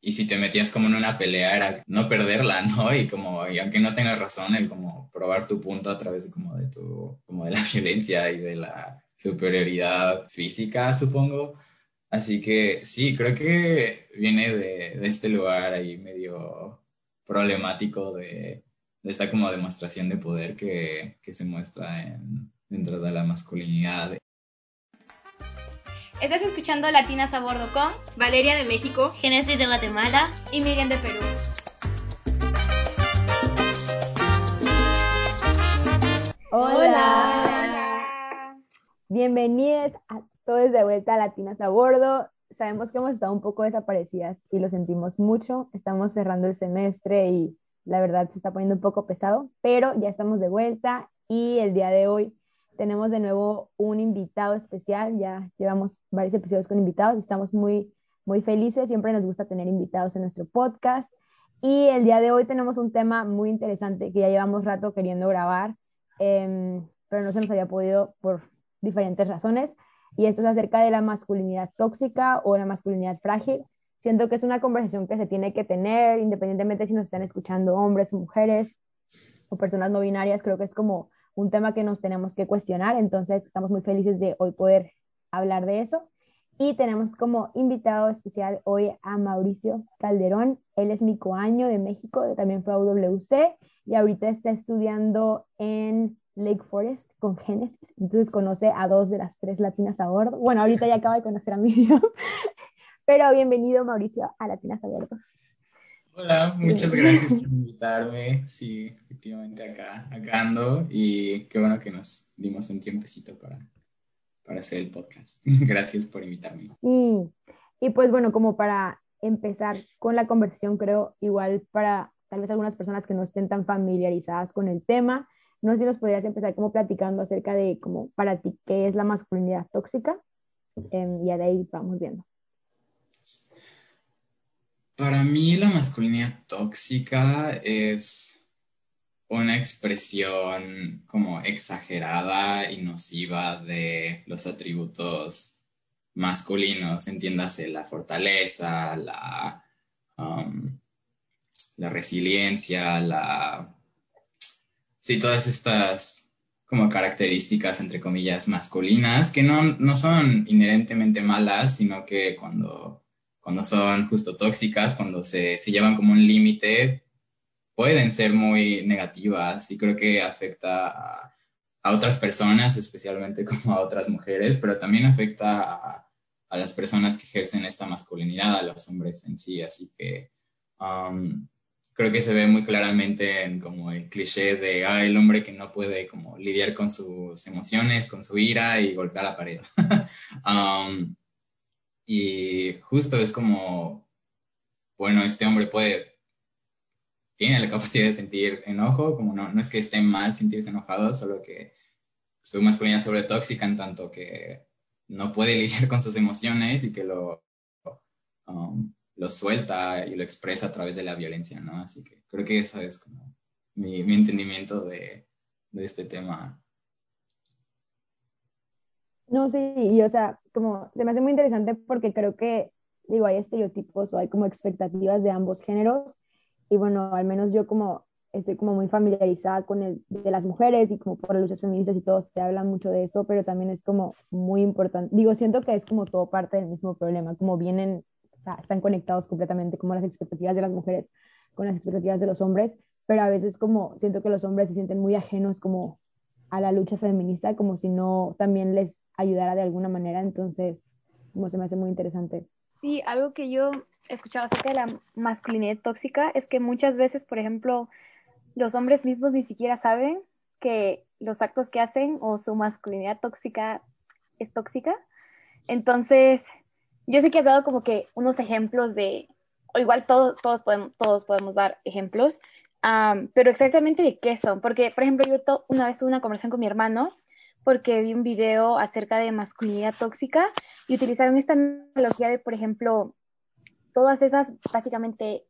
y si te metías como en una pelea era no perderla, ¿no? Y como, y aunque no tengas razón, el como probar tu punto a través de como de tu, como de la violencia y de la superioridad física, supongo. Así que sí, creo que viene de, de este lugar ahí medio problemático de, de, esta como demostración de poder que, que se muestra en, dentro de la masculinidad. Estás escuchando Latinas a Bordo con Valeria de México, Genesis de Guatemala y Miriam de Perú. Hola. Bienvenidos a todos de vuelta a Latinas a Bordo. Sabemos que hemos estado un poco desaparecidas y lo sentimos mucho. Estamos cerrando el semestre y la verdad se está poniendo un poco pesado, pero ya estamos de vuelta y el día de hoy tenemos de nuevo un invitado especial. Ya llevamos varios episodios con invitados estamos muy, muy felices. Siempre nos gusta tener invitados en nuestro podcast. Y el día de hoy tenemos un tema muy interesante que ya llevamos rato queriendo grabar, eh, pero no se nos había podido por diferentes razones. Y esto es acerca de la masculinidad tóxica o la masculinidad frágil. Siento que es una conversación que se tiene que tener, independientemente si nos están escuchando hombres mujeres o personas no binarias. Creo que es como un tema que nos tenemos que cuestionar. Entonces, estamos muy felices de hoy poder hablar de eso. Y tenemos como invitado especial hoy a Mauricio Calderón. Él es mi coaño de México, también fue a UWC y ahorita está estudiando en Lake Forest con Genesis. Entonces conoce a dos de las tres latinas a bordo. Bueno, ahorita ya acaba de conocer a Miriam. Pero bienvenido, Mauricio, a Latinas a bordo. Hola, muchas gracias por invitarme. Sí, efectivamente acá, acá ando y qué bueno que nos dimos un tiempecito para, para hacer el podcast. Gracias por invitarme. Sí, y pues bueno, como para empezar con la conversación, creo igual para tal vez algunas personas que no estén tan familiarizadas con el tema, no sé si nos podrías empezar como platicando acerca de como para ti qué es la masculinidad tóxica eh, y de ahí vamos viendo. Para mí la masculinidad tóxica es una expresión como exagerada y nociva de los atributos masculinos, entiéndase la fortaleza, la, um, la resiliencia, la... Sí, todas estas como características, entre comillas, masculinas, que no, no son inherentemente malas, sino que cuando cuando son justo tóxicas, cuando se, se llevan como un límite, pueden ser muy negativas y creo que afecta a, a, otras personas, especialmente como a otras mujeres, pero también afecta a, a, las personas que ejercen esta masculinidad, a los hombres en sí. Así que um, creo que se ve muy claramente en como el cliché de ah, el hombre que no puede como lidiar con sus emociones, con su ira y golpear la pared. um, y justo es como, bueno, este hombre puede, tiene la capacidad de sentir enojo, como no, no es que esté mal sentirse enojado, solo que su masculinidad sobre tóxica en tanto que no puede lidiar con sus emociones y que lo, um, lo suelta y lo expresa a través de la violencia, ¿no? Así que creo que eso es como mi, mi entendimiento de este tema. No, sí, y o sea, como se me hace muy interesante porque creo que, digo, hay estereotipos o hay como expectativas de ambos géneros y bueno, al menos yo como estoy como muy familiarizada con el de las mujeres y como por luchas feministas y todo, se habla mucho de eso, pero también es como muy importante, digo, siento que es como todo parte del mismo problema, como vienen, o sea, están conectados completamente como las expectativas de las mujeres con las expectativas de los hombres, pero a veces como siento que los hombres se sienten muy ajenos como a la lucha feminista, como si no también les ayudara de alguna manera, entonces, como se me hace muy interesante. Sí, algo que yo he escuchado acerca de la masculinidad tóxica es que muchas veces, por ejemplo, los hombres mismos ni siquiera saben que los actos que hacen o su masculinidad tóxica es tóxica. Entonces, yo sé que has dado como que unos ejemplos de, o igual todos, todos, podemos, todos podemos dar ejemplos, um, pero exactamente de qué son. Porque, por ejemplo, yo una vez tuve una conversación con mi hermano porque vi un video acerca de masculinidad tóxica y utilizaron esta analogía de, por ejemplo, todas esas básicamente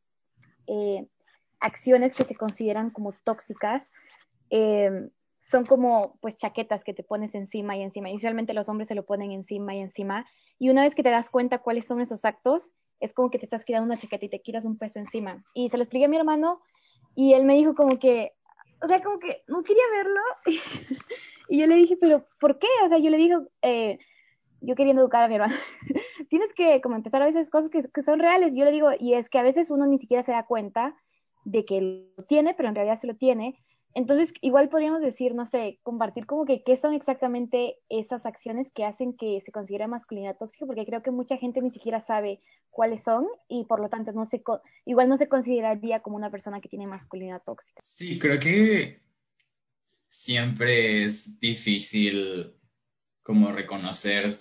eh, acciones que se consideran como tóxicas. Eh, son como pues chaquetas que te pones encima y encima. Y usualmente los hombres se lo ponen encima y encima. Y una vez que te das cuenta cuáles son esos actos, es como que te estás quedando una chaqueta y te quitas un peso encima. Y se lo expliqué a mi hermano y él me dijo como que, o sea, como que no quería verlo. y yo le dije, pero ¿por qué? O sea, yo le dije, eh, yo queriendo educar a mi hermano, tienes que como empezar a veces cosas que, que, son reales. Yo le digo, y es que a veces uno ni siquiera se da cuenta de que lo tiene, pero en realidad se lo tiene. Entonces, igual podríamos decir, no sé, compartir como que qué son exactamente esas acciones que hacen que se considere masculinidad tóxica, porque creo que mucha gente ni siquiera sabe cuáles son y por lo tanto no se igual no se consideraría como una persona que tiene masculinidad tóxica. Sí, creo que siempre es difícil como reconocer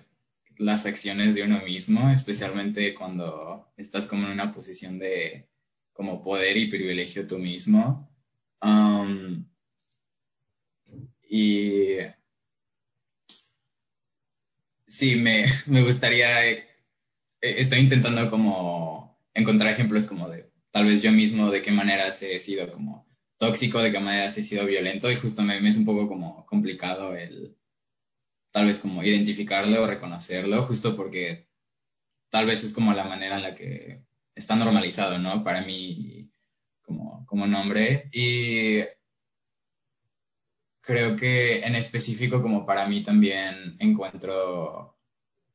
las acciones de uno mismo, especialmente cuando estás como en una posición de como poder y privilegio tú mismo. Y sí, me, me gustaría, eh, estoy intentando como encontrar ejemplos como de tal vez yo mismo de qué maneras he sido como tóxico, de qué maneras he sido violento y justo me, me es un poco como complicado el tal vez como identificarlo o reconocerlo, justo porque tal vez es como la manera en la que está normalizado, ¿no? Para mí como, nombre. Y creo que en específico como para mí también encuentro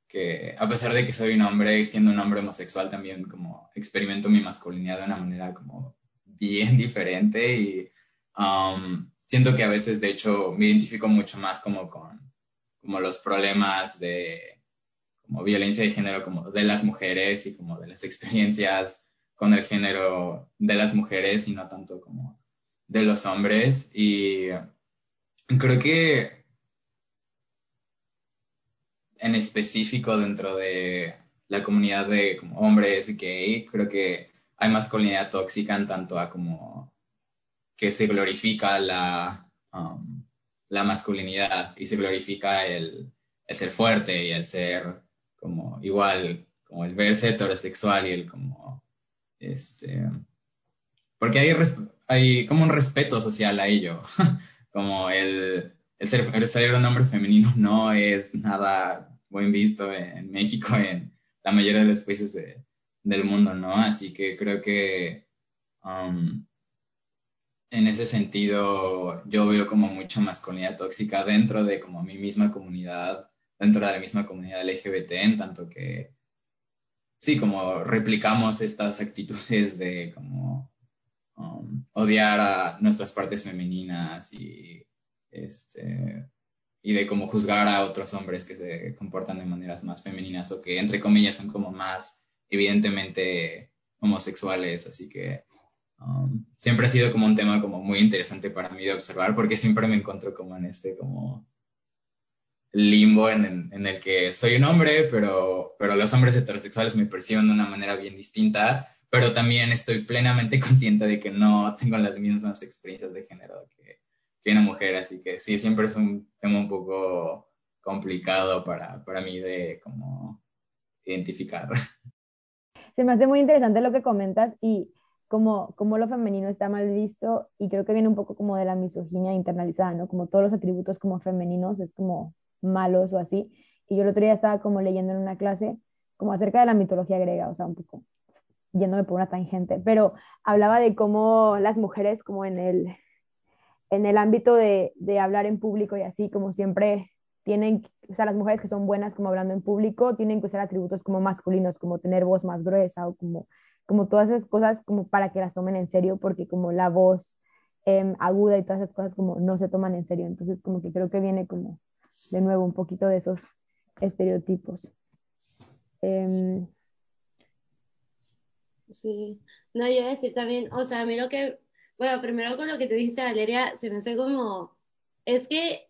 que a pesar de que soy un hombre, siendo un hombre homosexual también como experimento mi masculinidad de una manera como bien diferente y um, siento que a veces de hecho me identifico mucho más como con como los problemas de como violencia de género como de las mujeres y como de las experiencias con el género de las mujeres y no tanto como de los hombres. Y creo que en específico dentro de la comunidad de como hombres gay, creo que hay masculinidad tóxica en tanto a como que se glorifica la, um, la masculinidad y se glorifica el, el, ser fuerte y el ser como igual, como el verse heterosexual y el como este, porque hay, hay como un respeto social a ello, como el, el, ser, un hombre femenino no es nada buen visto en México, en la mayoría de los países del mundo, ¿no? Así que creo que um, en ese sentido yo veo como mucha masculinidad tóxica dentro de como mi misma comunidad, dentro de la misma comunidad LGBT, en tanto que sí, como replicamos estas actitudes de como um, odiar a nuestras partes femeninas y, este, y de como juzgar a otros hombres que se comportan de maneras más femeninas o que entre comillas son como más evidentemente homosexuales, así que um, siempre ha sido como un tema como muy interesante para mí de observar porque siempre me encuentro como en este como limbo en, en, el que soy un hombre, pero, pero los hombres heterosexuales me perciben de una manera bien distinta, pero también estoy plenamente consciente de que no tengo las mismas experiencias de género que, que una mujer, así que sí, siempre es un tema un poco complicado para, para mí de como identificar. Se me hace muy interesante lo que comentas y como, como lo femenino está mal visto y creo que viene un poco como de la misoginia internalizada, ¿no? Como todos los atributos como femeninos es como malos o así. Y yo el otro día estaba como leyendo en una clase como acerca de la mitología griega, o sea, un poco yéndome por una tangente, pero hablaba de cómo las mujeres como en el, en el ámbito de, de hablar en público y así, como siempre tienen, o sea, las mujeres que son buenas como hablando en público tienen que usar atributos como masculinos, como tener voz más gruesa o como, como todas esas cosas como para que las tomen en serio, porque como la voz eh, aguda y todas esas cosas como no se toman en serio, entonces como que creo que viene como de nuevo un poquito de esos estereotipos. Em, sí, no, yo iba a decir también, o sea, a mí lo que, bueno, primero con lo que te dijiste, Valeria, se me hace como, es que,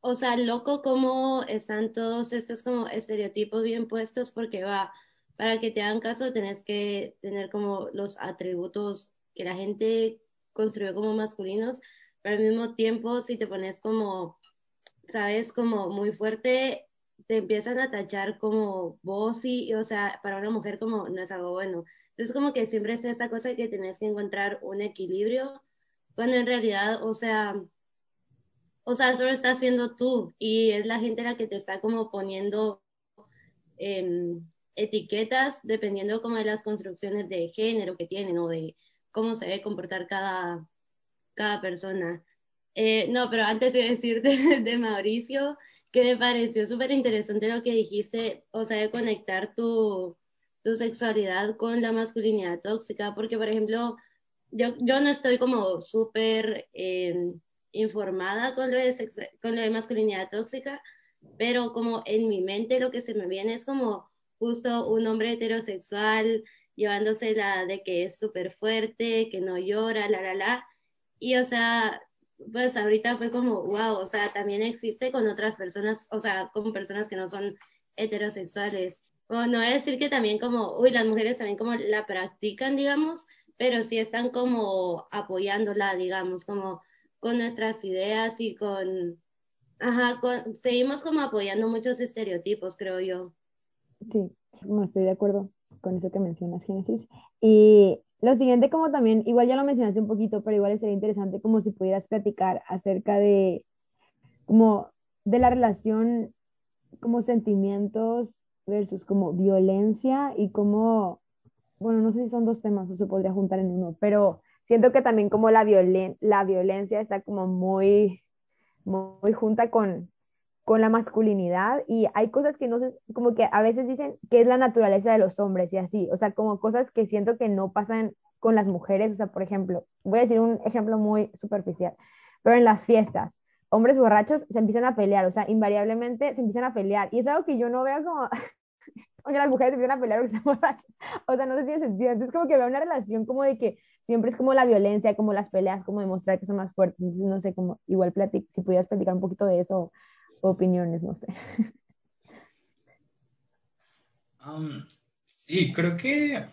o sea, loco como están todos estos como estereotipos bien puestos, porque va, para que te hagan caso tenés que tener como los atributos que la gente construyó como masculinos, pero al mismo tiempo si te pones como sabes, como muy fuerte, te empiezan a tachar como vos y, o sea, para una mujer como no es algo bueno. Entonces como que siempre es esta cosa que tenés que encontrar un equilibrio, cuando en realidad, o sea, o sea, solo estás haciendo tú y es la gente la que te está como poniendo, etiquetas dependiendo como de las construcciones de género que tienen o de cómo se debe comportar cada, cada persona. Eh, no, pero antes de decirte de Mauricio, que me pareció súper interesante lo que dijiste, o sea, de conectar tu, tu sexualidad con la masculinidad tóxica, porque, por ejemplo, yo, yo no estoy como súper eh, informada con lo, de con lo de masculinidad tóxica, pero como en mi mente lo que se me viene es como justo un hombre heterosexual llevándose la de que es súper fuerte, que no llora, la, la, la. Y o sea, pues ahorita fue como, wow, o sea, también existe con otras personas, o sea, con personas que no son heterosexuales. O no voy a decir que también como, uy, las mujeres también como la practican, digamos, pero sí están como apoyándola, digamos, como con nuestras ideas y con, ajá, seguimos como apoyando muchos estereotipos, creo yo. Sí, no estoy de acuerdo con eso que mencionas, Génesis. Y lo siguiente, como también, igual ya lo mencionaste un poquito, pero igual sería interesante como si pudieras platicar acerca de, como, de la relación, como sentimientos versus como violencia y como, bueno, no sé si son dos temas o se podría juntar en uno, pero siento que también como la, violen la violencia está como muy, muy junta con, con la masculinidad y hay cosas que no sé, como que a veces dicen que es la naturaleza de los hombres y así, o sea, como cosas que siento que no pasan con las mujeres, o sea, por ejemplo, voy a decir un ejemplo muy superficial, pero en las fiestas, hombres borrachos se empiezan a pelear, o sea, invariablemente se empiezan a pelear y es algo que yo no veo como, oye, las mujeres se empiezan a pelear porque están borrachas, o sea, no se tiene sentido, entonces como que veo una relación como de que siempre es como la violencia, como las peleas, como demostrar que son más fuertes, entonces no sé, como igual platic si pudieras platicar un poquito de eso opiniones, no sé. Um, sí, creo que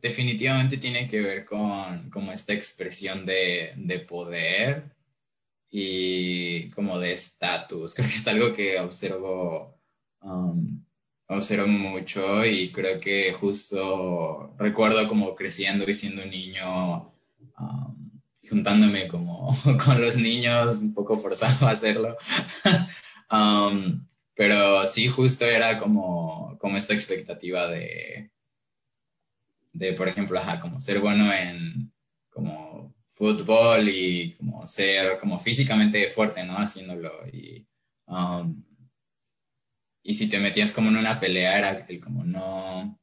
definitivamente tiene que ver con como esta expresión de, de poder y como de estatus. Creo que es algo que observo, um, observo mucho y creo que justo recuerdo como creciendo y siendo un niño um, juntándome como con los niños, un poco forzado a hacerlo. Um, pero sí, justo era como, como esta expectativa de, de, por ejemplo, ajá, como ser bueno en como fútbol y como ser como físicamente fuerte, ¿no? Haciéndolo. Y, um, y si te metías como en una pelea era el como no,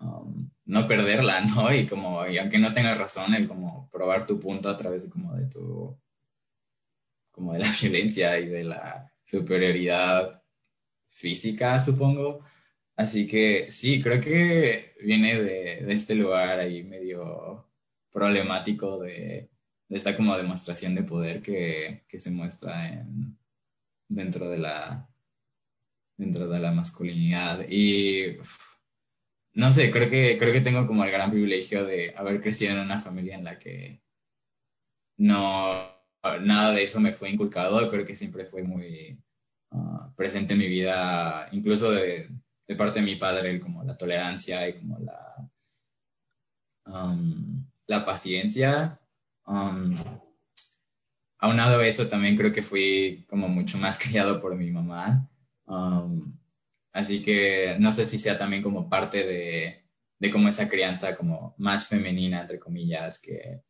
um, no perderla, ¿no? Y como, y aunque no tengas razón, el como probar tu punto a través de como de tu, como de la violencia y de la superioridad física, supongo. Así que sí, creo que viene de, este lugar ahí medio problemático de, de, esta como demostración de poder que, que se muestra en, dentro de la dentro de la masculinidad. Y no sé, creo que, creo que tengo como el gran privilegio de haber crecido en una familia en la que no, nada de eso me fue inculcado. Creo que siempre fue muy uh, presente en mi vida, incluso de, parte de mi padre, como la tolerancia y como la, um, la paciencia. Um, aunado a eso, también creo que fui como mucho más criado por mi mamá. Um, Así que no sé si sea también como parte de, de como esa crianza como más femenina, entre comillas, que,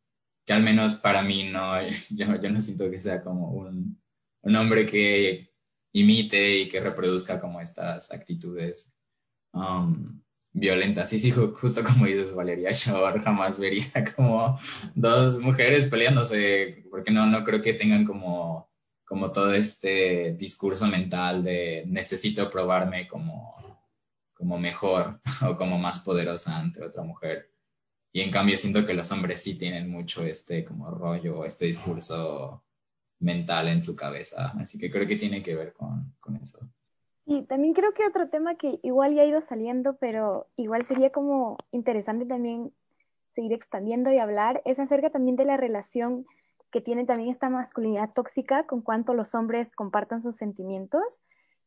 que al menos para mí no, yo, yo no siento que sea como un, un, hombre que imite y que reproduzca como estas actitudes um, violentas. Sí, sí, justo como dices Valeria, yo jamás vería como dos mujeres peleándose, porque no, no creo que tengan como como todo este discurso mental de necesito probarme como, como mejor o como más poderosa ante otra mujer. Y en cambio siento que los hombres sí tienen mucho este como rollo, este discurso mental en su cabeza. Así que creo que tiene que ver con, con eso. Y también creo que otro tema que igual ya ha ido saliendo, pero igual sería como interesante también seguir expandiendo y hablar, es acerca también de la relación que tiene también esta masculinidad tóxica con cuanto los hombres compartan sus sentimientos.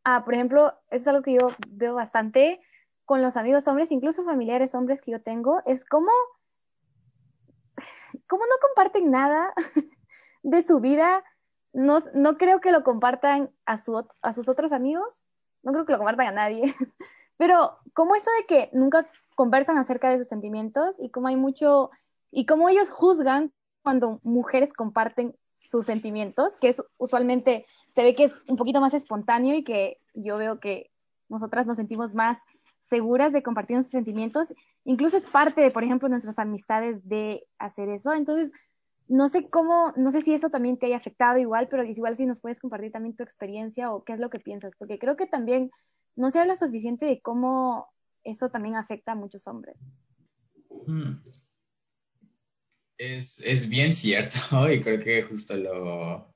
Ah, por ejemplo, eso es algo que yo veo bastante con los amigos hombres, incluso familiares hombres que yo tengo, es como, como no comparten nada de su vida, no, no creo que lo compartan a, su, a sus otros amigos, no creo que lo compartan a nadie, pero como esto de que nunca conversan acerca de sus sentimientos y como hay mucho, y como ellos juzgan cuando mujeres comparten sus sentimientos, que es usualmente se ve que es un poquito más espontáneo y que yo veo que nosotras nos sentimos más seguras de compartir nuestros sentimientos. Incluso es parte de, por ejemplo, nuestras amistades de hacer eso. Entonces, no sé cómo, no sé si eso también te haya afectado igual, pero igual si nos puedes compartir también tu experiencia o qué es lo que piensas, porque creo que también no se habla suficiente de cómo eso también afecta a muchos hombres. Es, es bien cierto y creo que justo lo,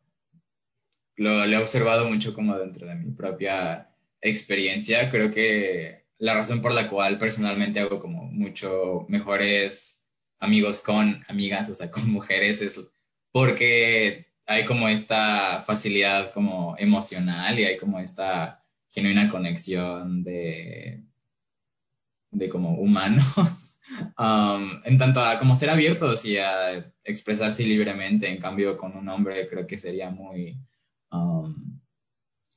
lo, he observado mucho como dentro de mi propia experiencia. Creo que la razón por la cual personalmente hago como mucho mejores amigos con amigas, o sea, con mujeres, es porque hay como esta facilidad como emocional y hay como esta genuina conexión de, de como humanos. Um, en tanto a como ser abiertos y a expresarse libremente, en cambio con un hombre creo que sería muy, Um,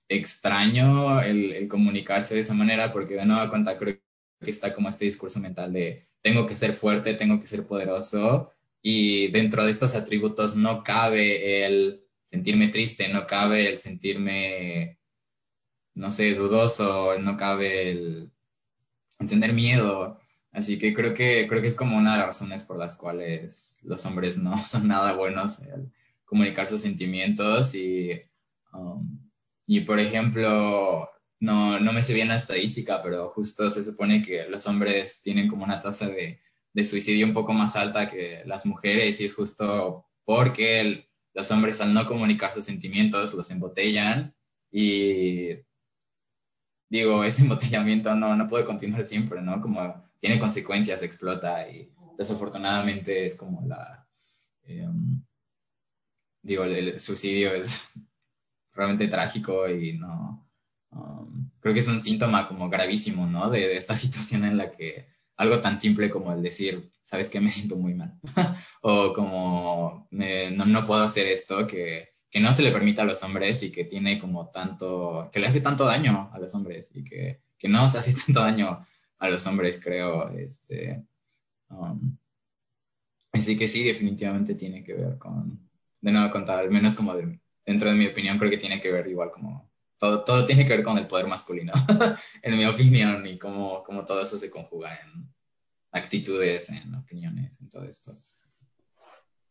extraño el, comunicarse de esa manera porque de nueva cuenta creo que está como este discurso mental de tengo que ser fuerte, tengo que ser poderoso y dentro de estos atributos no cabe el sentirme triste, no cabe el sentirme, no sé, dudoso, no cabe el tener miedo. Así que creo que creo que es como una de las razones por las cuales los hombres no son nada buenos en comunicar sus sentimientos y Um, y por ejemplo, no, no me sé bien la estadística, pero justo se supone que los hombres tienen como una tasa de, de suicidio un poco más alta que las mujeres y es justo porque los hombres al no comunicar sus sentimientos los embotellan y digo, ese embotellamiento no, no puede continuar siempre, ¿no? Como tiene consecuencias, explota y desafortunadamente es como la, em, digo, el suicidio es realmente trágico y no, um, creo que es un síntoma como gravísimo, ¿no? De, esta situación en la que algo tan simple como el decir, sabes que me siento muy mal, o como no, no, puedo hacer esto, que, que, no se le permite a los hombres y que tiene como tanto, que le hace tanto daño a los hombres y que, que no se hace tanto daño a los hombres, creo, este, um, así que sí, definitivamente tiene que ver con, de nuevo contar, al menos como de, dentro de mi opinión, creo que tiene que ver igual como todo, todo tiene que ver con el poder masculino, en mi opinión, y cómo, cómo todo eso se conjuga en actitudes, en opiniones, en todo esto.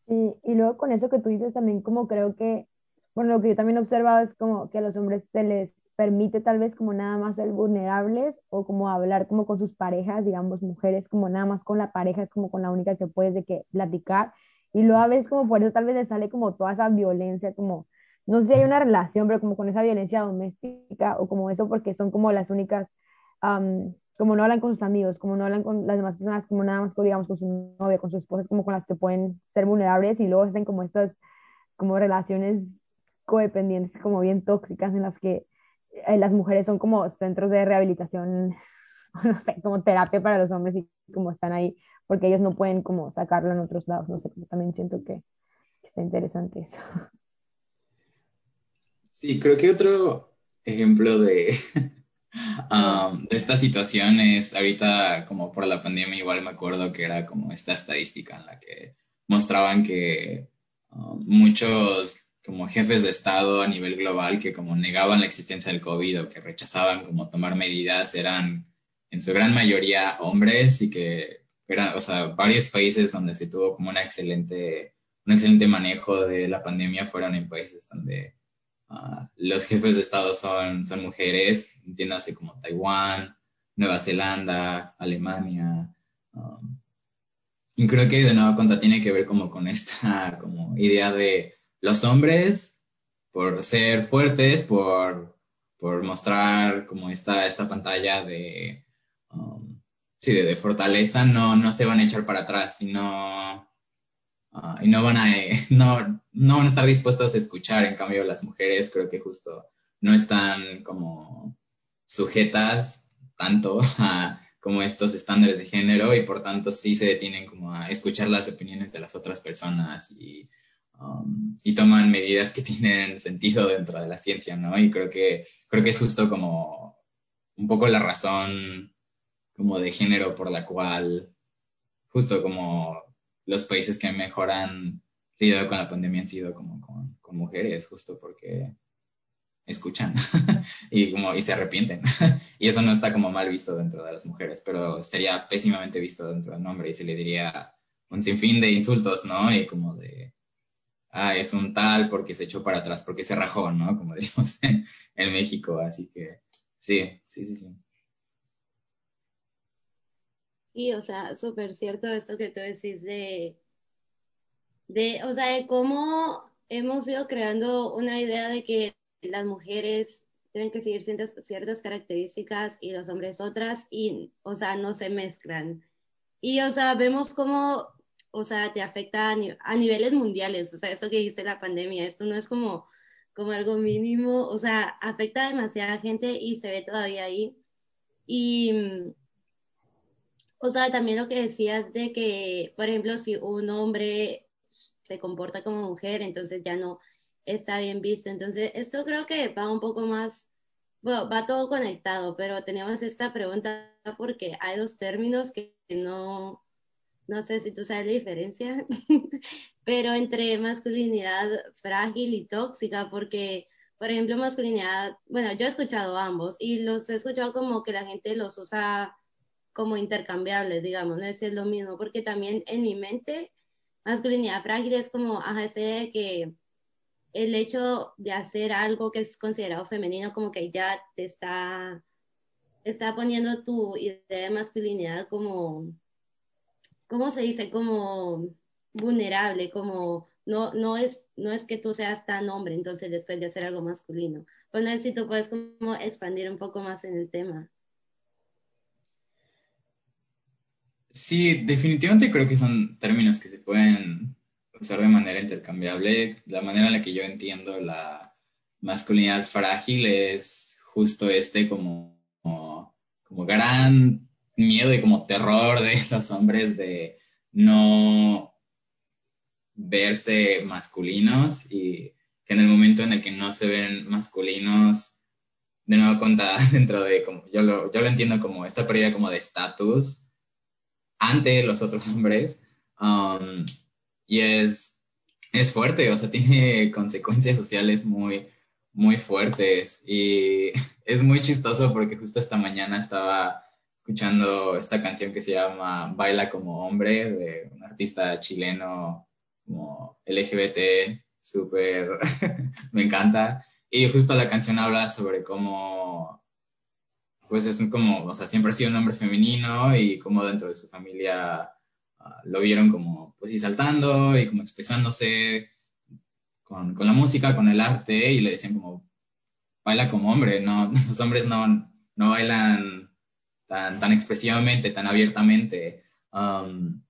Sí, y luego con eso que tú dices también, como creo que, bueno, lo que yo también he observado es como que a los hombres se les permite tal vez como nada más ser vulnerables o como hablar como con sus parejas, digamos, mujeres, como nada más con la pareja, es como con la única que puedes de que platicar. Y luego a veces como por eso tal vez les sale como toda esa violencia, como no sé si hay una relación, pero como con esa violencia doméstica o como eso, porque son como las únicas, como no hablan con sus amigos, como no hablan con las demás personas, como nada más, digamos, con su novia, con su esposa, como con las que pueden ser vulnerables y luego hacen como estas, como relaciones codependientes, como bien tóxicas, en las que eh, las mujeres son como centros de rehabilitación, no sé, como terapia para los hombres y como están ahí, porque ellos no pueden como sacarlo en otros lados, no sé, también siento que está interesante eso. Sí, creo que otro ejemplo de, um, de esta situación es ahorita como por la pandemia igual me acuerdo que era como esta estadística en la que mostraban que um, muchos como jefes de Estado a nivel global que como negaban la existencia del COVID o que rechazaban como tomar medidas eran en su gran mayoría hombres y que eran, o sea, varios países donde se tuvo como una excelente, un excelente manejo de la pandemia fueron en países donde Ah, los jefes de Estado son, son mujeres, entiéndase como Taiwán, Nueva Zelanda, Alemania. Um, y creo que de nuevo cuenta tiene que ver como con esta como idea de los hombres por ser fuertes, por, por mostrar como esta, esta pantalla de, um, sí, de, fortaleza, no, no se van a echar para atrás, sino Ah, y no van, a, no, no van a estar dispuestos a escuchar. En cambio, las mujeres creo que justo no están como sujetas tanto a como estos estándares de género y por tanto sí se detienen como a escuchar las opiniones de las otras personas y, um, y toman medidas que tienen sentido dentro de la ciencia, ¿no? Y creo que, creo que es justo como un poco la razón como de género por la cual justo como los países que mejor han lidiado con la pandemia han sido como con, con mujeres, justo porque escuchan y como y se arrepienten y eso no está como mal visto dentro de las mujeres pero sería pésimamente visto dentro del hombre y se le diría un sinfín de insultos no y como de ah es un tal porque se echó para atrás porque se rajó no como diríamos en, en México así que sí sí sí sí Sí, o sea, súper cierto esto que tú decís de, de, o sea, de cómo hemos ido creando una idea de que las mujeres tienen que seguir ciertas, ciertas características y los hombres otras y, o sea, no se mezclan. Y, o sea, vemos cómo, o sea, te afecta a, a niveles mundiales, o sea, eso que dice la pandemia, esto no es como, como algo mínimo, o sea, afecta a demasiada gente y se ve todavía ahí. Y, o sea, también lo que decías de que, por ejemplo, si un hombre se comporta como mujer, entonces ya no está bien visto. Entonces, esto creo que va un poco más, bueno, va todo conectado, pero tenemos esta pregunta porque hay dos términos que no, no sé si tú sabes la diferencia, pero entre masculinidad frágil y tóxica, porque, por ejemplo, masculinidad, bueno, yo he escuchado ambos y los he escuchado como que la gente los usa como intercambiables, digamos, no es lo mismo, porque también en mi mente masculinidad frágil es como, ajá, ese de que el hecho de hacer algo que es considerado femenino como que ya te está, está poniendo tu idea de masculinidad como, ¿cómo se dice? Como vulnerable, como no, no, es, no es que tú seas tan hombre, entonces después de hacer algo masculino. Pues no sé si tú puedes como expandir un poco más en el tema. Sí, definitivamente creo que son términos que se pueden usar de manera intercambiable. La manera en la que yo entiendo la masculinidad frágil es justo este como, como, gran miedo y como terror de los hombres de no verse masculinos y que en el momento en el que no se ven masculinos, de nuevo cuenta dentro de como, yo lo, yo lo entiendo como esta pérdida como de estatus ante los otros hombres. Um, y es, es fuerte, o sea, tiene consecuencias sociales muy, muy fuertes. Y es muy chistoso porque justo esta mañana estaba escuchando esta canción que se llama Baila como hombre de un artista chileno como LGBT, súper, me encanta. Y justo la canción habla sobre cómo pues es como, o sea, siempre ha sido un hombre femenino y como dentro de su familia ah, lo vieron como, pues, y saltando y como expresándose con, con, la música, con el arte y le decían como, baila como hombre, no, los hombres no, no bailan tan, tan expresivamente, tan abiertamente. Um,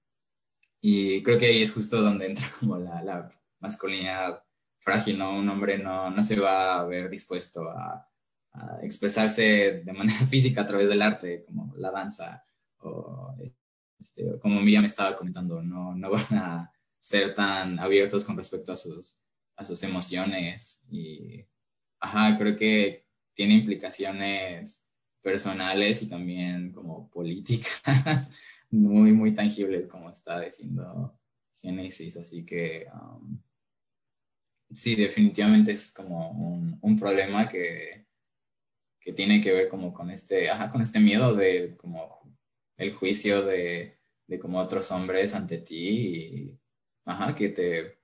y creo que ahí es justo donde entra como la, la masculinidad frágil, ¿no? Un hombre no, no se va a ver dispuesto a expresarse de manera física a través del arte, como la danza, o este, como Miriam estaba comentando, no, no van a ser tan abiertos con respecto a sus, a sus emociones. Y, ajá, creo que tiene implicaciones personales y también como políticas muy, muy tangibles, como está diciendo Génesis. Así que, um, sí, definitivamente es como un, un problema que que tiene que ver como con este, ajá, con este miedo de como el juicio de, de como otros hombres ante ti y, ajá, que te,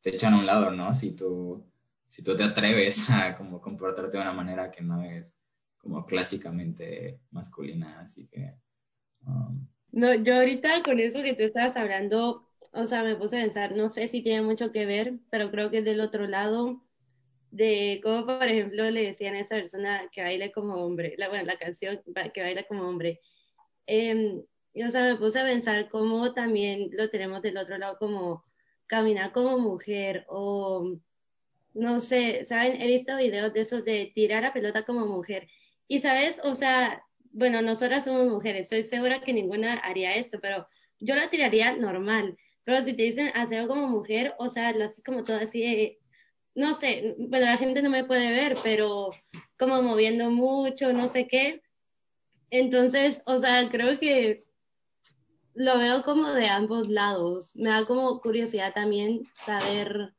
te echan a un lado, ¿no? Si tú, si tú te atreves a como comportarte de una manera que no es como clásicamente masculina, así que... Um, no, yo ahorita con eso que tú estabas hablando, o sea, me puse a pensar, no sé si tiene mucho que ver, pero creo que del otro lado de cómo, por ejemplo, le decían a esa persona que baile como hombre, la, bueno, la canción que baila como hombre. Eh, y, o sea, me puse a pensar cómo también lo tenemos del otro lado, como caminar como mujer o, no sé, ¿saben? He visto videos de esos de tirar la pelota como mujer. Y, ¿sabes? O sea, bueno, nosotras somos mujeres, estoy segura que ninguna haría esto, pero yo la tiraría normal. Pero si te dicen hacerlo como mujer, o sea, lo haces como todo así no sé, bueno, la gente no me puede ver, pero como moviendo mucho, no sé qué. Entonces, o sea, creo que lo veo como de ambos lados. Me da como curiosidad también saber,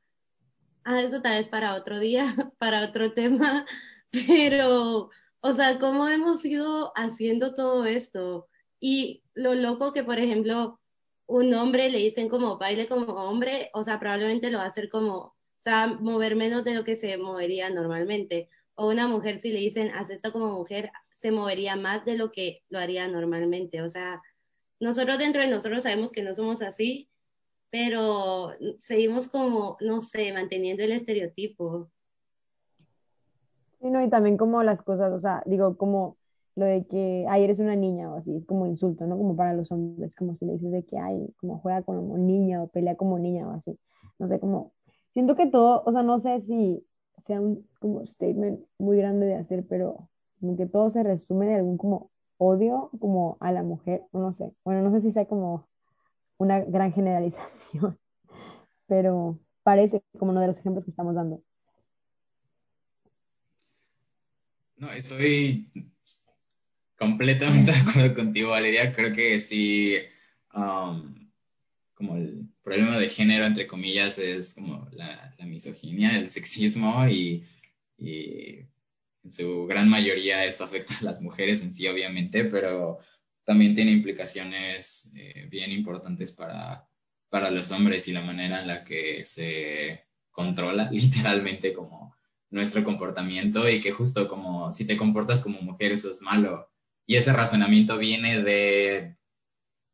ah, eso tal vez para otro día, para otro tema, pero, o sea, cómo hemos ido haciendo todo esto. Y lo loco que, por ejemplo, un hombre le dicen como baile como hombre, o sea, probablemente lo va a hacer como, o sea, mover menos de lo que se movería normalmente. O una mujer, si le dicen, haz esto como mujer, se movería más de lo que lo haría normalmente. O sea, nosotros dentro de nosotros sabemos que no somos así, pero seguimos como, no sé, manteniendo el estereotipo. Sí, no, y también como las cosas, o sea, digo, como lo de que, ay, eres una niña o así, es como insulto, ¿no? Como para los hombres, como si le dices de que, ay, como juega como niña o pelea como niña o así. No sé, como, siento que todo, o sea, no sé si sea un como statement muy grande de hacer, pero como que todo se resume de algún como odio como a la mujer, no sé, bueno, no sé si sea como una gran generalización, pero parece como uno de los ejemplos que estamos dando. No, estoy completamente de acuerdo contigo, Valeria. Creo que sí, um, como el problema de género, entre comillas, es como la, misoginia, el sexismo y, en su gran mayoría esto afecta a las mujeres en sí, obviamente, pero también tiene implicaciones eh, bien importantes para, para los hombres y la manera en la que se controla literalmente como nuestro comportamiento y que justo como si te comportas como mujer eso es malo y ese razonamiento viene de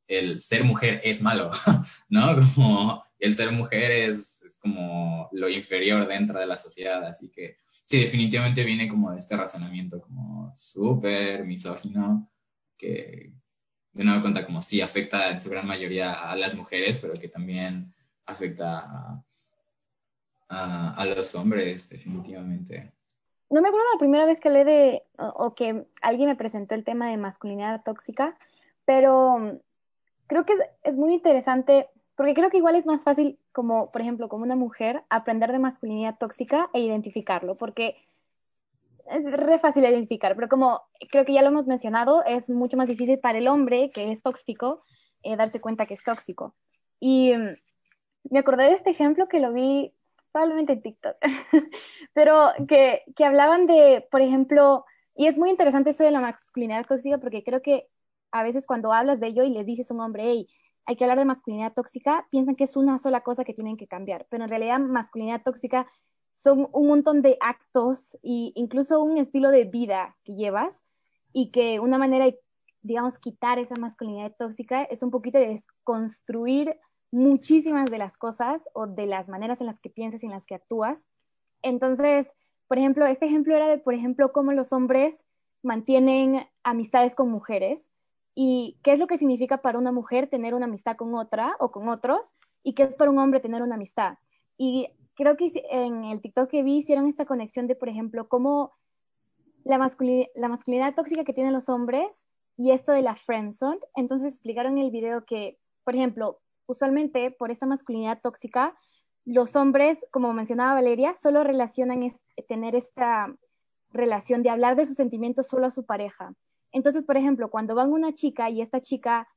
el ser mujer es malo, ¿no? Como el ser mujer es, como lo inferior dentro de la sociedad, así que sí, definitivamente viene como de este razonamiento como súper misógino, que de nuevo cuenta como sí afecta en su gran mayoría a las mujeres, pero que también afecta a, a, los hombres, definitivamente. No me acuerdo la primera vez que leí de, o, que alguien me presentó el tema de masculinidad tóxica, pero creo que es, muy interesante porque creo que igual es más fácil, como por ejemplo, como una mujer, aprender de masculinidad tóxica e identificarlo, porque es re fácil de identificar, pero como creo que ya lo hemos mencionado, es mucho más difícil para el hombre que es tóxico eh, darse cuenta que es tóxico. Y um, me acordé de este ejemplo que lo vi probablemente en TikTok, pero que, que hablaban de, por ejemplo, y es muy interesante eso de la masculinidad tóxica porque creo que a veces cuando hablas de ello y les dices a un hombre, hey, hay que hablar de masculinidad tóxica, piensan que es una sola cosa que tienen que cambiar, pero en realidad masculinidad tóxica son un montón de actos e incluso un estilo de vida que llevas y que una manera de, digamos, quitar esa masculinidad tóxica es un poquito de desconstruir muchísimas de las cosas o de las maneras en las que piensas y en las que actúas. Entonces, por ejemplo, este ejemplo era de, por ejemplo, cómo los hombres mantienen amistades con mujeres y qué es lo que significa para una mujer tener una amistad con otra o con otros y qué es para un hombre tener una amistad. Y creo que en el TikTok que vi hicieron esta conexión de, por ejemplo, cómo la, masculin la masculinidad tóxica que tienen los hombres y esto de la friendzone. Entonces explicaron en el video que, por ejemplo, usualmente por esta masculinidad tóxica, los hombres, como mencionaba Valeria, solo relacionan tener esta relación de hablar de sus sentimientos solo a su pareja. Entonces, por ejemplo, cuando van una chica y esta chica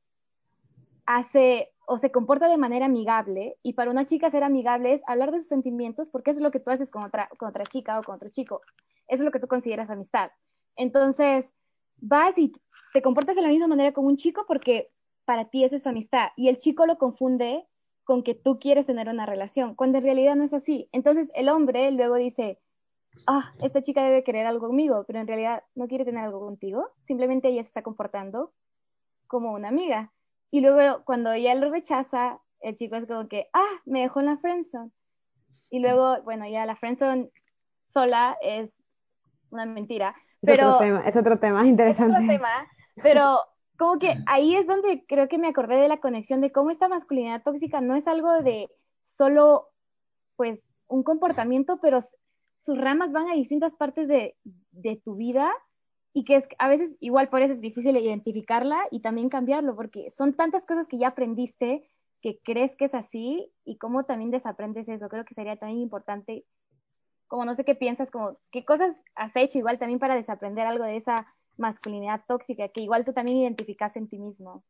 hace o se comporta de manera amigable, y para una chica ser amigable es hablar de sus sentimientos, porque es lo que tú haces con otra, con otra chica o con otro chico. Eso es lo que tú consideras amistad. Entonces, vas y te comportas de la misma manera con un chico porque para ti eso es amistad, y el chico lo confunde con que tú quieres tener una relación, cuando en realidad no es así. Entonces, el hombre luego dice, ah, esta chica debe querer algo conmigo, pero en realidad no quiere tener algo contigo, simplemente ella se está comportando como una amiga. Y luego cuando ella lo rechaza, el chico es como que, ah, me dejó en la friendzone. Y luego, bueno, ya la friendzone sola es una mentira. Es pero otro tema, es otro tema interesante. Es otro tema, pero como que ahí es donde creo que me acordé de la conexión de cómo esta masculinidad tóxica no es algo de solo, pues, un comportamiento, pero sus ramas van a distintas partes de, de tu vida y que es a veces igual por eso es difícil identificarla y también cambiarlo, porque son tantas cosas que ya aprendiste que crees que es así y cómo también desaprendes eso. Creo que sería también importante como no sé qué piensas, como qué cosas has hecho igual también para desaprender algo de esa masculinidad tóxica que igual tú también identificas en ti mismo.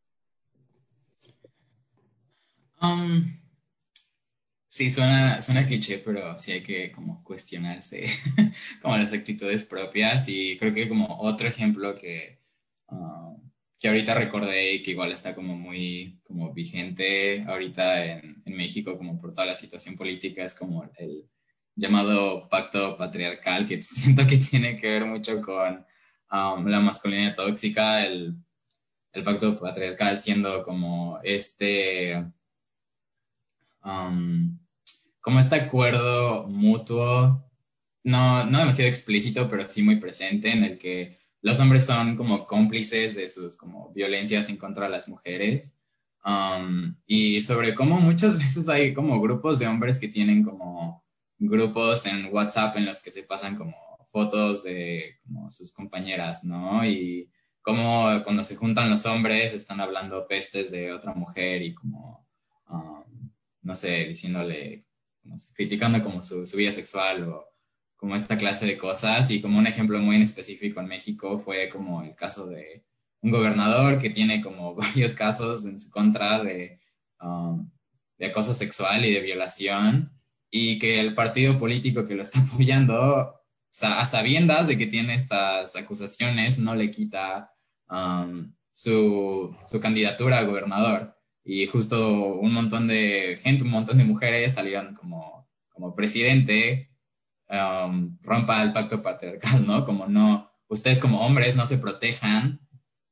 Um, sí, suena, suena cliché, pero sí hay que como cuestionarse como las actitudes propias y creo que como otro ejemplo que, um, que ahorita recordé y que igual está como muy como vigente ahorita en, en México como por toda la situación política es como el llamado pacto patriarcal que siento que tiene que ver mucho con um, la masculinidad tóxica, el, el pacto patriarcal siendo como este Um, como este acuerdo mutuo, no, no demasiado explícito, pero sí muy presente, en el que los hombres son como cómplices de sus como violencias en contra de las mujeres. Um, y sobre cómo muchas veces hay como grupos de hombres que tienen como grupos en WhatsApp en los que se pasan como fotos de como sus compañeras, ¿no? Y cómo cuando se juntan los hombres están hablando pestes de otra mujer y como um, no sé, diciéndole, criticando como su, vida sexual o como esta clase de cosas. Y como un ejemplo muy en específico en México fue como el caso de un gobernador que tiene como varios casos en su contra de, um, de acoso sexual y de violación y que el partido político que lo está apoyando, a sabiendas de que tiene estas acusaciones, no le quita um, su, su candidatura a gobernador y justo un montón de gente, un montón de mujeres salieron como, como presidente, um, rompa el pacto patriarcal, ¿no? Como no, ustedes como hombres no se protejan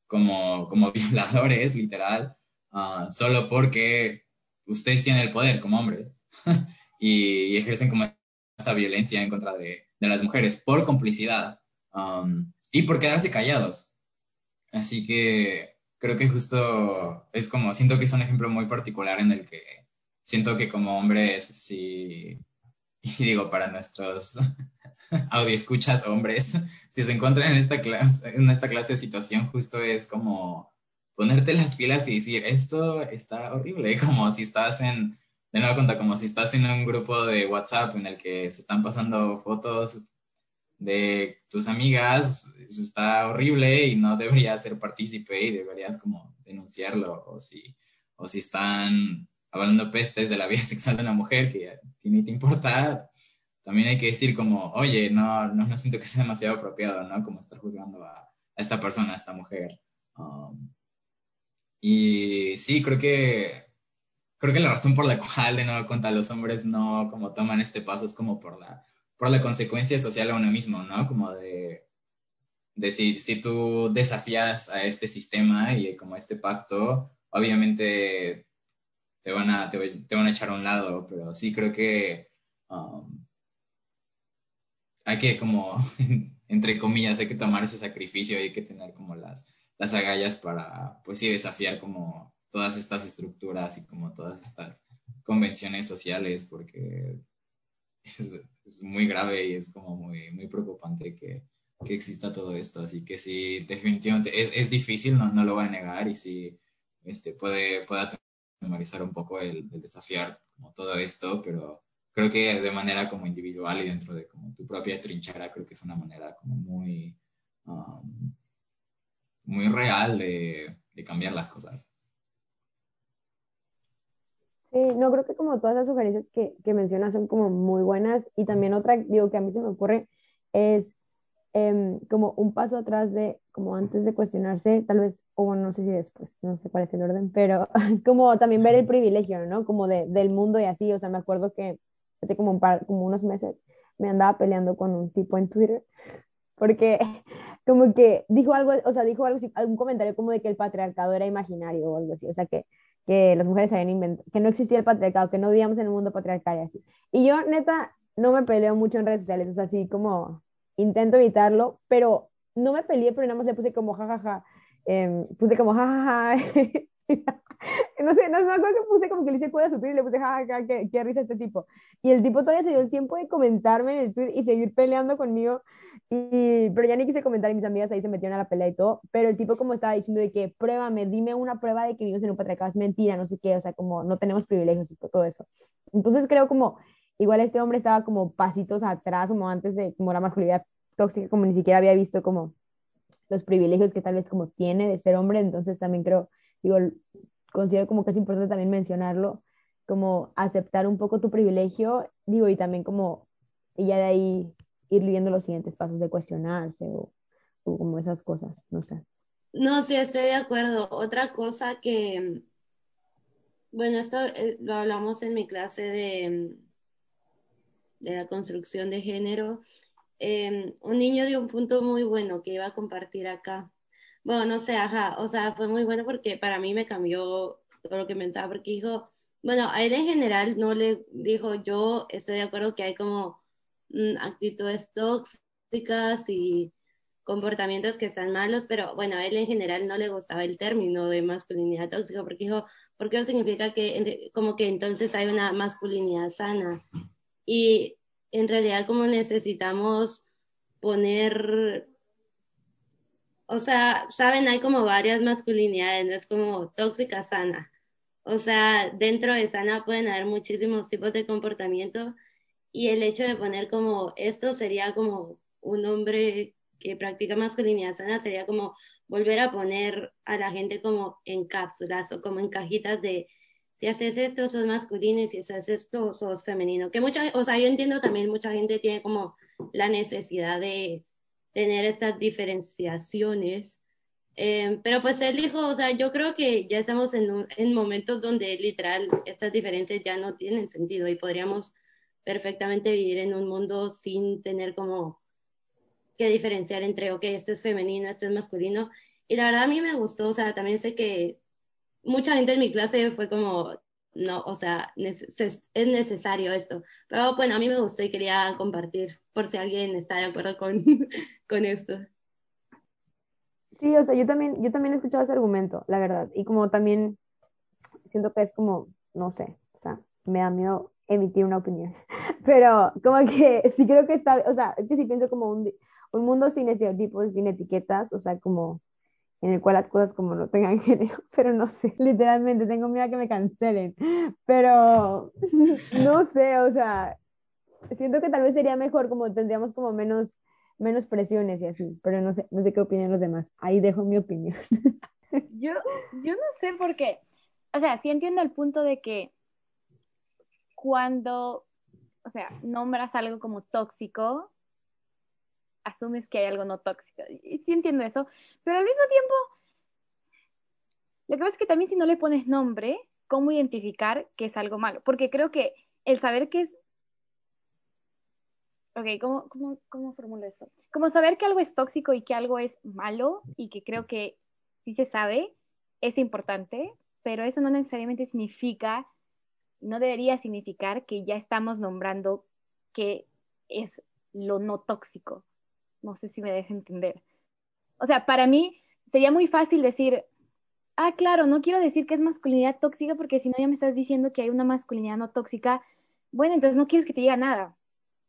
como, como violadores, literal, uh, solo porque ustedes tienen el poder como hombres y, ejercen como esta violencia en contra de, de las mujeres por complicidad um, y por quedarse callados. Así que creo que justo es como, siento que es un ejemplo muy particular en el que siento que como hombres, sí, y digo para nuestros escuchas hombres, si se encuentran en esta clase, en esta clase de situación, justo es como ponerte las pilas y decir, esto está horrible, como si estás en, de nuevo cuenta, como si estás en un grupo de WhatsApp en el que se están pasando fotos de tus amigas está horrible y no deberías ser partícipe y deberías como denunciarlo o si, o si están hablando pestes de la vida sexual de una mujer que tiene te importa, también hay que decir como, oye, no, no, siento que sea demasiado apropiado, ¿no? Como estar juzgando a, esta persona, a esta mujer. Um, y sí, creo que creo que la razón por la cual de nuevo cuenta los hombres no como toman este paso es como por la por la consecuencia social a uno mismo, ¿no? Como de, decir, si, tú desafías a este sistema y como a este pacto, obviamente te van a, te, van a echar a un lado, pero sí creo que um, hay que como, entre comillas, hay que tomar ese sacrificio y hay que tener como las, las agallas para, pues sí, desafiar como todas estas estructuras y como todas estas convenciones sociales, porque es, muy grave y es como muy, muy preocupante que, que exista todo esto. Así que sí, definitivamente es, es difícil, no, no, lo voy a negar y sí este, puede, puede atemorizar un poco el, desafiar como todo esto, pero creo que de manera como individual y dentro de como tu propia trinchera, creo que es una manera como muy, um, muy real de, de cambiar las cosas. Sí, no creo que como todas las sugerencias que, que mencionas son como muy buenas y también otra, digo, que a mí se me ocurre es em, como un paso atrás de, como antes de cuestionarse, tal vez, o no sé si después, no sé cuál es el orden, pero como también ver el privilegio, ¿no? Como de, del mundo y así, o sea, me acuerdo que hace como, un par, como unos meses me andaba peleando con un tipo en Twitter porque como que dijo algo, o sea, dijo algo, algún comentario como de que el patriarcado era imaginario o algo así, o sea, que que las mujeres habían inventado, que no existía el patriarcado, que no vivíamos en el mundo patriarcal y así. Y yo, neta, no me peleo mucho en redes sociales, o sea, así como intento evitarlo, pero no me peleé, pero nada más le puse como jajaja, eh, puse como jajaja. no sé, no sé, me acuerdo que puse como que le hice cuida a su tweet y le puse jajaja, qué, qué risa este tipo. Y el tipo todavía se dio el tiempo de comentarme en el tweet y seguir peleando conmigo. Y, pero ya ni quise comentar y mis amigas ahí se metieron a la pelea y todo, pero el tipo como estaba diciendo de que pruébame, dime una prueba de que vivimos en un patriarcado, es mentira, no sé qué, o sea, como no tenemos privilegios y todo eso. Entonces creo como igual este hombre estaba como pasitos atrás, como antes de como la masculinidad tóxica, como ni siquiera había visto como los privilegios que tal vez como tiene de ser hombre, entonces también creo, digo, considero como que es importante también mencionarlo, como aceptar un poco tu privilegio, digo, y también como, y ya de ahí ir viendo los siguientes pasos de cuestionarse o, como esas cosas, no sé. No, sí, estoy de acuerdo. Otra cosa que, bueno, esto eh, lo hablamos en mi clase de, de la construcción de género. Eh, un niño dio un punto muy bueno que iba a compartir acá. Bueno, no sé, ajá, o sea, fue muy bueno porque para mí me cambió todo lo que pensaba, porque dijo, bueno, a él en general no le dijo, yo estoy de acuerdo que hay como mm, actitudes tóxicas y comportamientos que están malos, pero bueno, a él en general no le gustaba el término de masculinidad tóxica, porque dijo, porque eso significa que como que entonces hay una masculinidad sana. Y en realidad como necesitamos poner, o sea, saben, hay como varias masculinidades, no es como tóxica, sana. O sea, dentro de sana pueden haber muchísimos tipos de comportamiento y el hecho de poner como esto sería como un hombre que practica masculinidad sana sería como volver a poner a la gente como en cápsulas o como en cajitas de si haces esto sos masculino y si haces esto sos femenino. Que mucha, o sea, yo entiendo también mucha gente tiene como la necesidad de tener estas diferenciaciones. Eh, pero pues él dijo, o sea, yo creo que ya estamos en, en momentos donde literal estas diferencias ya no tienen sentido y podríamos perfectamente vivir en un mundo sin tener como que diferenciar entre, ok, esto es femenino, esto es masculino. Y la verdad a mí me gustó, o sea, también sé que mucha gente en mi clase fue como, no, o sea, es necesario esto. Pero bueno, a mí me gustó y quería compartir por si alguien está de acuerdo con, con esto. Sí, o sea, yo también, yo también he escuchado ese argumento, la verdad. Y como también siento que es como, no sé, o sea, me da miedo emitir una opinión. Pero como que sí creo que está, o sea, es que si pienso como un, un mundo sin estereotipos, sin etiquetas, o sea, como en el cual las cosas como no tengan género, pero no sé, literalmente tengo miedo a que me cancelen, pero no sé, o sea, siento que tal vez sería mejor como tendríamos como menos, menos presiones y así, pero no sé, no sé qué opinan los demás, ahí dejo mi opinión. Yo, yo no sé por qué, o sea, sí entiendo el punto de que cuando, o sea, nombras algo como tóxico, asumes que hay algo no tóxico. Sí entiendo eso, pero al mismo tiempo, lo que pasa es que también si no le pones nombre, ¿cómo identificar que es algo malo? Porque creo que el saber que es... Ok, ¿cómo, cómo, cómo formulo esto? Como saber que algo es tóxico y que algo es malo y que creo que sí se sabe, es importante, pero eso no necesariamente significa, no debería significar que ya estamos nombrando que es lo no tóxico. No sé si me deja entender. O sea, para mí sería muy fácil decir, ah, claro, no quiero decir que es masculinidad tóxica porque si no ya me estás diciendo que hay una masculinidad no tóxica. Bueno, entonces no quieres que te diga nada.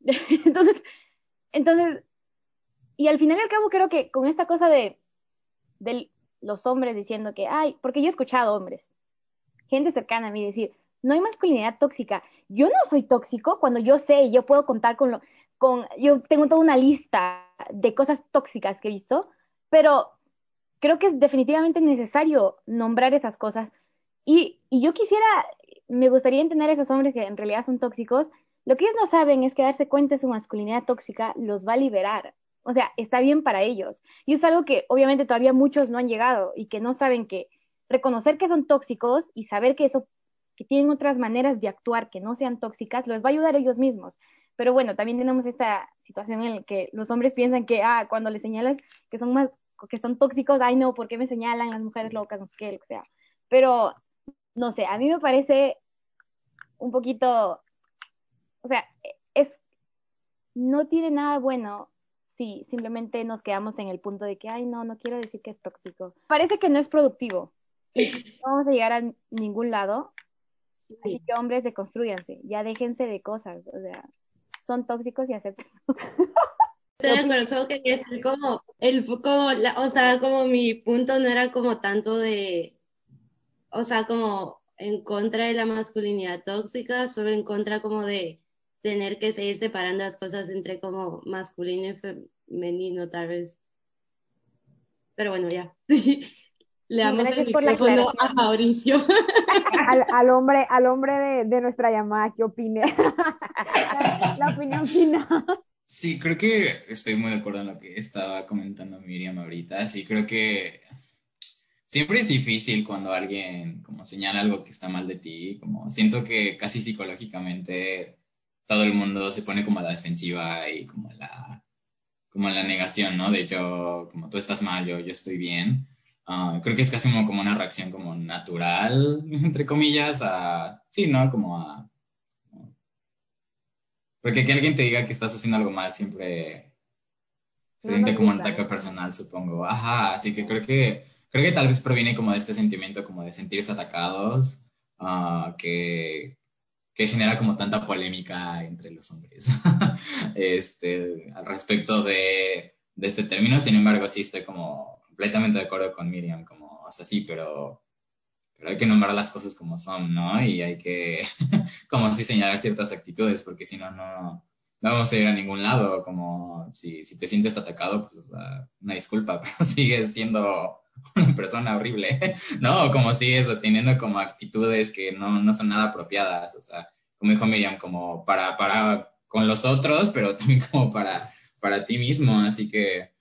entonces, entonces, y al final y al cabo creo que con esta cosa de, los hombres diciendo que, ay, porque yo he escuchado hombres, gente cercana a mí decir, no hay masculinidad tóxica. Yo no soy tóxico cuando yo sé y yo puedo contar con lo, yo tengo toda una lista de cosas tóxicas que he visto, pero creo que es definitivamente necesario nombrar esas cosas. Y, yo quisiera, me gustaría entender a esos hombres que en realidad son tóxicos. Lo que ellos no saben es que darse cuenta de su masculinidad tóxica los va a liberar. O sea, está bien para ellos. Y es algo que obviamente todavía muchos no han llegado y que no saben que reconocer que son tóxicos y saber que eso que tienen otras maneras de actuar que no sean tóxicas, los va a ayudar a ellos mismos. Pero bueno, también tenemos esta situación en la que los hombres piensan que, ah, cuando les señalas que son más, que son tóxicos, ay no, ¿por qué me señalan las mujeres locas? No sé qué, lo que sea. Pero, no sé, a mí me parece un poquito, o sea, es, no tiene nada bueno si simplemente nos quedamos en el punto de que, ay no, no quiero decir que es tóxico. Parece que no es productivo y no vamos a llegar a ningún lado. Así que hombres, deconstruyanse, ya déjense de cosas, o sea, son tóxicos y aceptan. Estoy de solo quería decir como, el, como o sea, como mi punto no era como tanto de, o sea, como en contra de la masculinidad tóxica, solo en contra como de tener que seguir separando las cosas entre como masculino y femenino, tal vez. Pero bueno, ya. Le damos el micrófono a Mauricio. Al, hombre, al hombre de, nuestra llamada, ¿qué opine? la, opinión final. Sí, creo que estoy muy de acuerdo en lo que estaba comentando Miriam ahorita. Sí, creo que siempre es difícil cuando alguien como señala algo que está mal de ti, como siento que casi psicológicamente todo el mundo se pone como a la defensiva y como a la como la negación, ¿no? De yo, como tú estás mal, yo, yo estoy bien. Ah, creo que es casi como, como, una reacción como natural, entre comillas, a, sí, ¿no? Como a... Porque que alguien te diga que estás haciendo algo mal siempre se siente como un ataque personal, supongo. Ajá, así que creo que creo que tal vez proviene como de este sentimiento como de sentirse atacados, uh, que, que genera como tanta polémica entre los hombres este, al respecto de, de, este término. Sin embargo, sí estoy como completamente de acuerdo con Miriam, como, o sea, sí, pero, pero hay que nombrar las cosas como son, ¿no? Y hay que, como así, señalar ciertas actitudes, porque si no, no, vamos a ir a ningún lado, como si, si te sientes atacado, pues, o sea, una disculpa, pero sigues siendo una persona horrible, ¿no? Como sigues teniendo como actitudes que no, no son nada apropiadas, o sea, como dijo Miriam, como para, para con los otros, pero también como para, para ti mismo, así que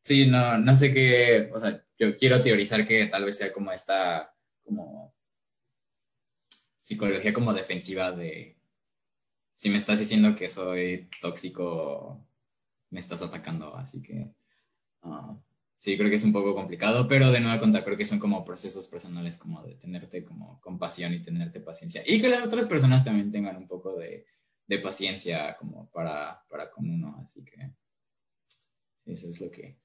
sí, no, no sé qué, o sea, yo quiero teorizar que tal vez sea como esta, como psicología como defensiva de si me estás diciendo que soy tóxico, me estás atacando, así que uh, sí, creo que es un poco complicado, pero de nuevo cuenta, creo que son como procesos personales como de tenerte como compasión y tenerte paciencia. Y que las otras personas también tengan un poco de, de paciencia como para, para con uno, así que eso es lo que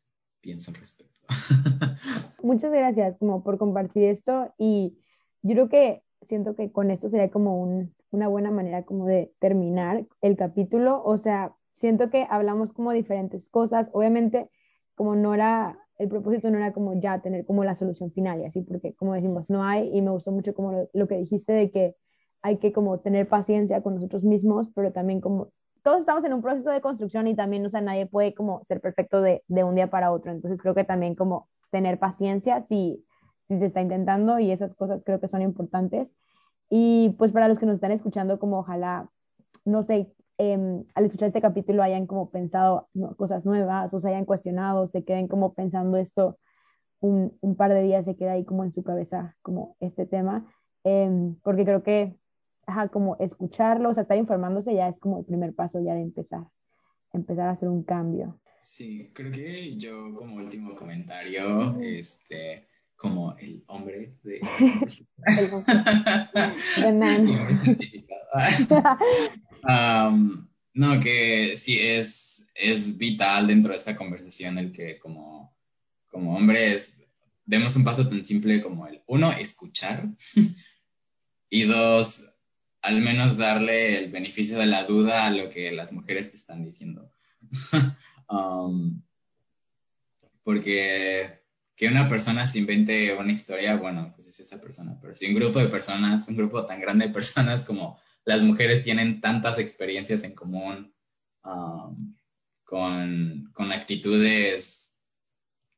pienso al respecto. Muchas gracias como por compartir esto y yo creo que siento que con esto sería como un, una buena manera como de terminar el capítulo, o sea, siento que hablamos como diferentes cosas, obviamente como no era el propósito no era como ya tener como la solución final y así, porque como decimos, no hay, y me gustó mucho como lo, que dijiste de que hay que como tener paciencia con nosotros mismos, pero también como todos estamos en un proceso de construcción y también, o sea, nadie puede como ser perfecto de, de un día para otro, entonces creo que también como tener paciencia si, si se está intentando y esas cosas creo que son importantes. Y pues para los que nos están escuchando, como ojalá, no sé, Em, al escuchar este capítulo hayan como pensado cosas nuevas o se hayan cuestionado, se queden como pensando esto un, un, par de días, se queda ahí como en su cabeza como este tema, em, porque creo que ajá, como escucharlo, o sea, estar informándose ya es como el primer paso ya de empezar, empezar a hacer un cambio. Sí, creo que yo como último comentario, este, como el hombre de... el hombre certificado. no, que sí es, es vital dentro de esta conversación el que como, como hombres demos un paso tan simple como el, uno, escuchar y dos, al menos darle el beneficio de la duda a lo que las mujeres te están diciendo. porque que una persona se invente una historia, bueno, pues es esa persona, pero si un grupo de personas, un grupo tan grande de personas como las mujeres tienen tantas experiencias en común um, con, con, actitudes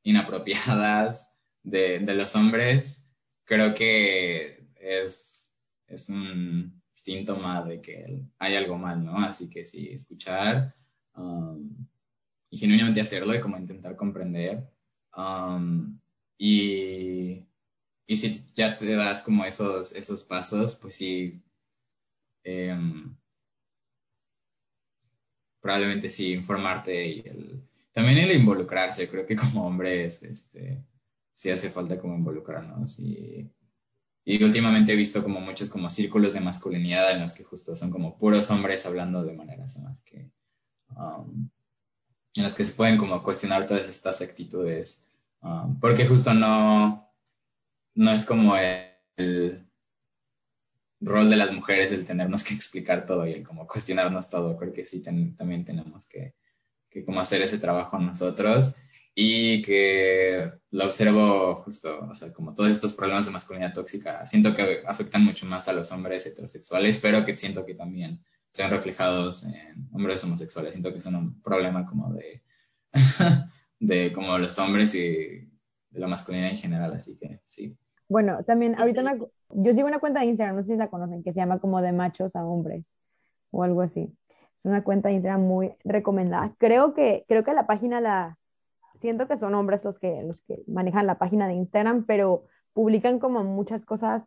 inapropiadas de, de, los hombres, creo que es, es, un síntoma de que hay algo mal, ¿no? Así que sí, escuchar um, y genuinamente hacerlo y como intentar comprender. Um, y, y si ya te das como esos, esos pasos, pues sí, Em, probablemente sí, informarte y también el involucrarse. Creo que como hombres, este, sí hace falta como involucrarnos. Y, y últimamente he visto como muchos como círculos de masculinidad en los que justo son como puros hombres hablando de maneras en las que, um, en las que se pueden como cuestionar todas estas actitudes. Um, porque justo no, no es como el rol de las mujeres el tenernos que explicar todo y el como cuestionarnos todo. Creo que sí también tenemos que, que como hacer ese trabajo nosotros y que lo observo justo, o sea, como todos estos problemas de masculinidad tóxica, siento que afectan mucho más a los hombres heterosexuales, pero que siento que también sean reflejados en hombres homosexuales. Siento que es un problema como de, de como los hombres y de la masculinidad en general, así que sí. Bueno, también ahorita yo sigo una cuenta de Instagram, no sé si la conocen, que se llama como de machos a hombres o algo así. Es una cuenta de Instagram muy recomendada. Creo que, creo que la página la, siento que son hombres los que, los que manejan la página de Instagram, pero publican como muchas cosas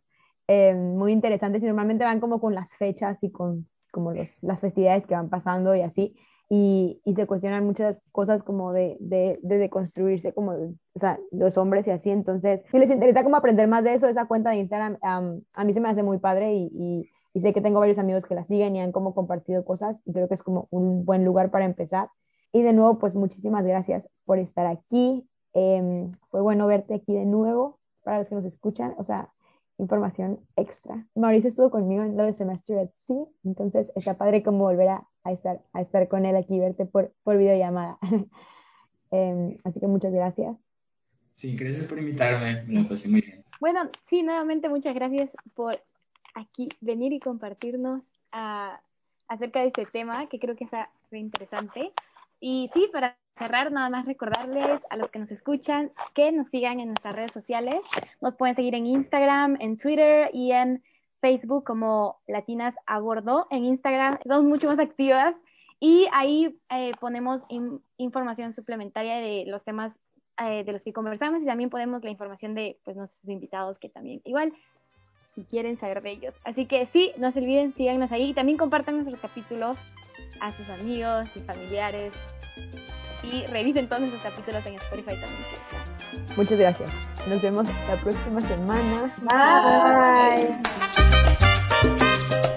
eh, muy interesantes y normalmente van como con las fechas y con como los, las festividades que van pasando y así. Y, y, se cuestionan muchas cosas como de, de, de, construirse como, o sea, los hombres y así. Entonces, si les interesa como aprender más de eso, esa cuenta de Instagram a mí se me hace muy padre y, y, y, sé que tengo varios amigos que la siguen y han como compartido cosas y creo que es como un buen lugar para empezar. Y de nuevo, pues muchísimas gracias por estar aquí. Eh, fue bueno verte aquí de nuevo para los que nos escuchan. O sea, información extra. Mauricio estuvo conmigo en el semestre at sí, entonces está padre como volver a, a, estar, a estar con él aquí, verte por, por videollamada. eh, así que muchas gracias. Sí, gracias por invitarme, me lo pasé muy bien. Bueno, sí, nuevamente muchas gracias por aquí venir y compartirnos uh, acerca de este tema que creo que está muy interesante. Y sí, para cerrar, nada más recordarles a los que nos escuchan que nos sigan en nuestras redes sociales. Nos pueden seguir en Instagram, en Twitter y en Facebook como Latinas a Bordo. En Instagram somos mucho más activas y ahí eh, ponemos información suplementaria de los temas eh, de los que conversamos y también ponemos la información de pues, nuestros invitados que también igual si quieren saber de ellos. Así que sí, no se olviden, síganos ahí y también compartan nuestros capítulos a sus amigos y familiares y revisen todos nuestros capítulos en Spotify también. Muchas gracias. Nos vemos la próxima semana. Bye. Bye.